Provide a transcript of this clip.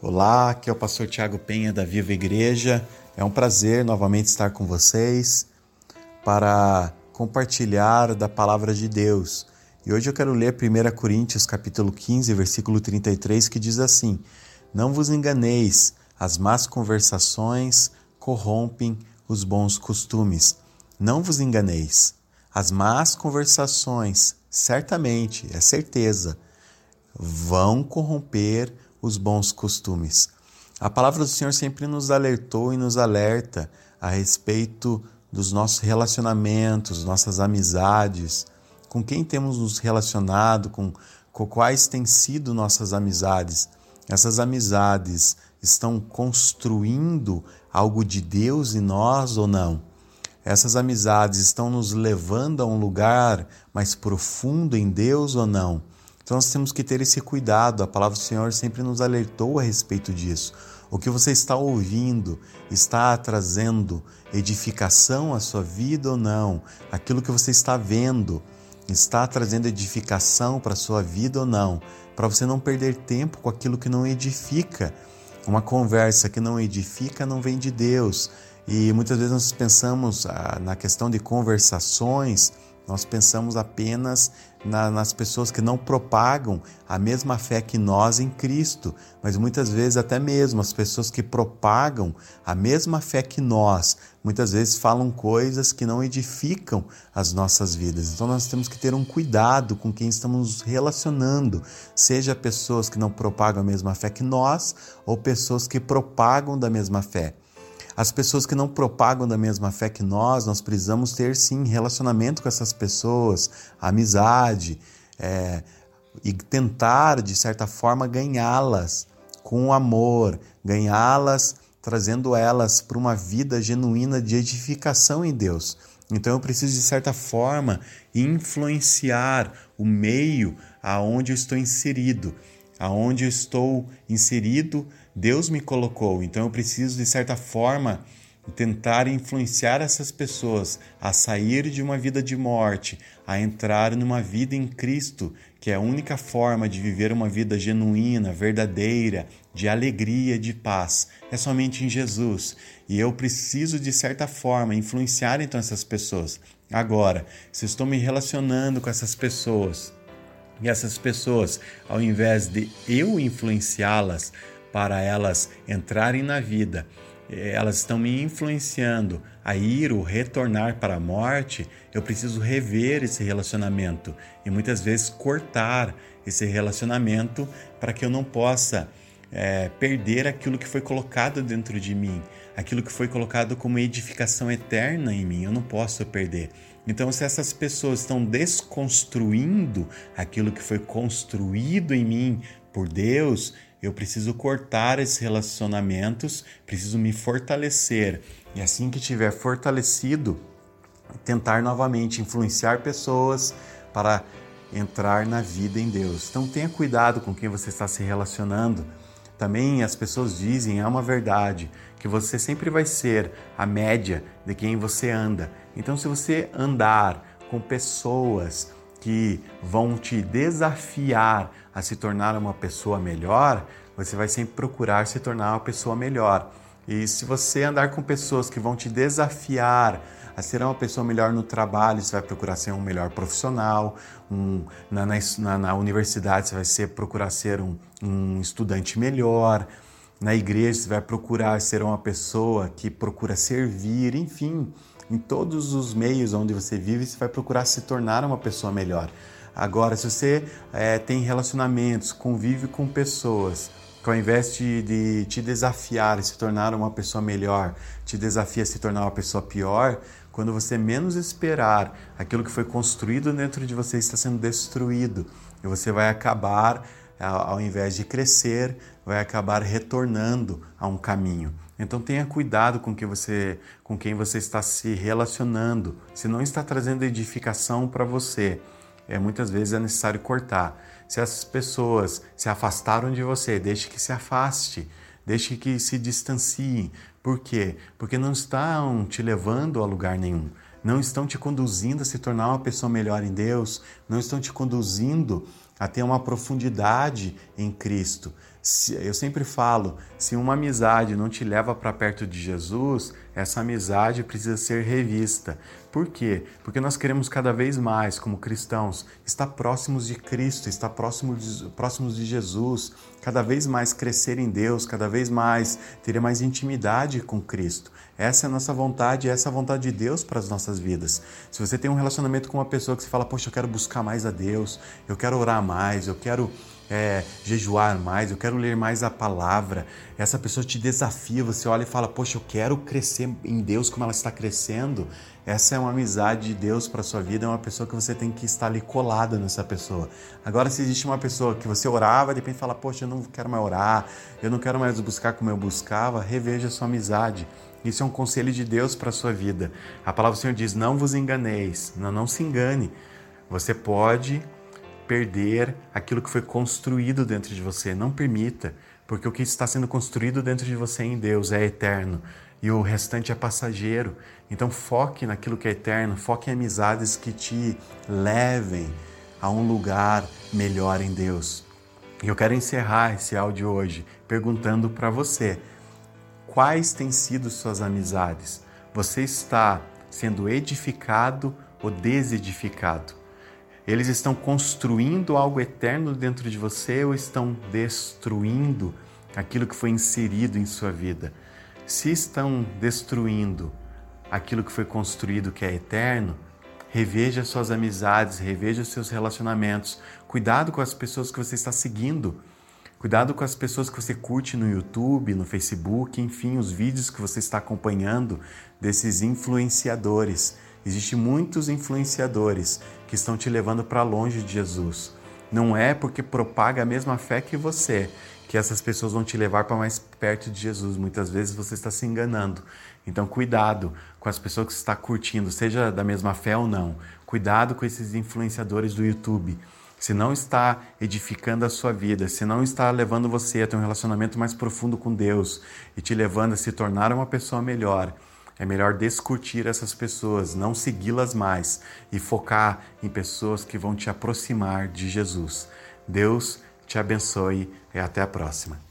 Olá, aqui é o pastor Tiago Penha da Viva Igreja. É um prazer novamente estar com vocês para compartilhar da palavra de Deus. E hoje eu quero ler 1 Coríntios capítulo 15, versículo 33, que diz assim: Não vos enganeis, as más conversações corrompem os bons costumes. Não vos enganeis. As más conversações, certamente, é certeza, vão corromper os bons costumes. A palavra do Senhor sempre nos alertou e nos alerta a respeito dos nossos relacionamentos, nossas amizades, com quem temos nos relacionado, com, com quais têm sido nossas amizades. Essas amizades estão construindo algo de Deus em nós ou não? Essas amizades estão nos levando a um lugar mais profundo em Deus ou não? Então nós temos que ter esse cuidado. A palavra do Senhor sempre nos alertou a respeito disso. O que você está ouvindo está trazendo edificação à sua vida ou não? Aquilo que você está vendo está trazendo edificação para a sua vida ou não? Para você não perder tempo com aquilo que não edifica. Uma conversa que não edifica não vem de Deus. E muitas vezes nós pensamos ah, na questão de conversações nós pensamos apenas na, nas pessoas que não propagam a mesma fé que nós em Cristo, mas muitas vezes até mesmo as pessoas que propagam a mesma fé que nós, muitas vezes falam coisas que não edificam as nossas vidas. Então nós temos que ter um cuidado com quem estamos nos relacionando, seja pessoas que não propagam a mesma fé que nós ou pessoas que propagam da mesma fé. As pessoas que não propagam da mesma fé que nós, nós precisamos ter sim relacionamento com essas pessoas, amizade, é, e tentar, de certa forma, ganhá-las com amor, ganhá-las trazendo elas para uma vida genuína de edificação em Deus. Então eu preciso, de certa forma, influenciar o meio aonde eu estou inserido aonde eu estou inserido, Deus me colocou. Então eu preciso, de certa forma, tentar influenciar essas pessoas a sair de uma vida de morte, a entrar numa vida em Cristo, que é a única forma de viver uma vida genuína, verdadeira, de alegria, de paz. É somente em Jesus. E eu preciso, de certa forma, influenciar então essas pessoas. Agora, se estou me relacionando com essas pessoas, e essas pessoas, ao invés de eu influenciá-las para elas entrarem na vida, eh, elas estão me influenciando a ir ou retornar para a morte, eu preciso rever esse relacionamento e muitas vezes cortar esse relacionamento para que eu não possa é, perder aquilo que foi colocado dentro de mim, aquilo que foi colocado como edificação eterna em mim, eu não posso perder. Então, se essas pessoas estão desconstruindo aquilo que foi construído em mim por Deus, eu preciso cortar esses relacionamentos, preciso me fortalecer. E assim que tiver fortalecido, tentar novamente influenciar pessoas para entrar na vida em Deus. Então tenha cuidado com quem você está se relacionando. Também as pessoas dizem, é uma verdade, que você sempre vai ser a média de quem você anda. Então, se você andar com pessoas que vão te desafiar a se tornar uma pessoa melhor, você vai sempre procurar se tornar uma pessoa melhor. E se você andar com pessoas que vão te desafiar a ser uma pessoa melhor no trabalho, você vai procurar ser um melhor profissional, um, na, na, na, universidade você vai ser, procurar ser um, um estudante melhor, na igreja você vai procurar ser uma pessoa que procura servir, enfim, em todos os meios onde você vive, você vai procurar se tornar uma pessoa melhor. Agora, se você é, tem relacionamentos, convive com pessoas que ao invés de, de te desafiar e se tornar uma pessoa melhor, te desafia a se tornar uma pessoa pior, quando você menos esperar, aquilo que foi construído dentro de você está sendo destruído e você vai acabar, ao invés de crescer, vai acabar retornando a um caminho. Então tenha cuidado com, que você, com quem você está se relacionando. Se não está trazendo edificação para você, é, muitas vezes é necessário cortar. Se essas pessoas se afastaram de você, deixe que se afaste, deixe que se distanciem. Por quê? Porque não estão te levando a lugar nenhum. Não estão te conduzindo a se tornar uma pessoa melhor em Deus, não estão te conduzindo a ter uma profundidade em Cristo. Eu sempre falo, se uma amizade não te leva para perto de Jesus, essa amizade precisa ser revista. Por quê? Porque nós queremos cada vez mais, como cristãos, estar próximos de Cristo, estar próximos de, próximos de Jesus, cada vez mais crescer em Deus, cada vez mais ter mais intimidade com Cristo. Essa é a nossa vontade, essa é a vontade de Deus para as nossas vidas. Se você tem um relacionamento com uma pessoa que você fala, poxa, eu quero buscar mais a Deus, eu quero orar mais, eu quero é, jejuar mais, eu quero ler mais a palavra. Essa pessoa te desafia, você olha e fala, poxa, eu quero crescer em Deus como ela está crescendo. Essa é uma amizade de Deus para sua vida, é uma pessoa que você tem que estar ali colada nessa pessoa. Agora, se existe uma pessoa que você orava, de repente fala, poxa, eu não quero mais orar, eu não quero mais buscar como eu buscava, reveja sua amizade. Isso é um conselho de Deus para sua vida. A palavra do Senhor diz: não vos enganeis, não, não se engane. Você pode perder aquilo que foi construído dentro de você. Não permita, porque o que está sendo construído dentro de você em Deus é eterno e o restante é passageiro. Então foque naquilo que é eterno, foque em amizades que te levem a um lugar melhor em Deus. E eu quero encerrar esse áudio hoje perguntando para você: quais têm sido suas amizades? Você está sendo edificado ou desedificado? Eles estão construindo algo eterno dentro de você ou estão destruindo aquilo que foi inserido em sua vida? Se estão destruindo aquilo que foi construído que é eterno, reveja suas amizades, reveja seus relacionamentos. Cuidado com as pessoas que você está seguindo. Cuidado com as pessoas que você curte no YouTube, no Facebook, enfim, os vídeos que você está acompanhando desses influenciadores. Existem muitos influenciadores que estão te levando para longe de Jesus. Não é porque propaga a mesma fé que você que essas pessoas vão te levar para mais perto de Jesus. Muitas vezes você está se enganando. Então, cuidado com as pessoas que você está curtindo, seja da mesma fé ou não. Cuidado com esses influenciadores do YouTube. Se não está edificando a sua vida, se não está levando você a ter um relacionamento mais profundo com Deus e te levando a se tornar uma pessoa melhor, é melhor descurtir essas pessoas, não segui-las mais e focar em pessoas que vão te aproximar de Jesus. Deus te abençoe e até a próxima.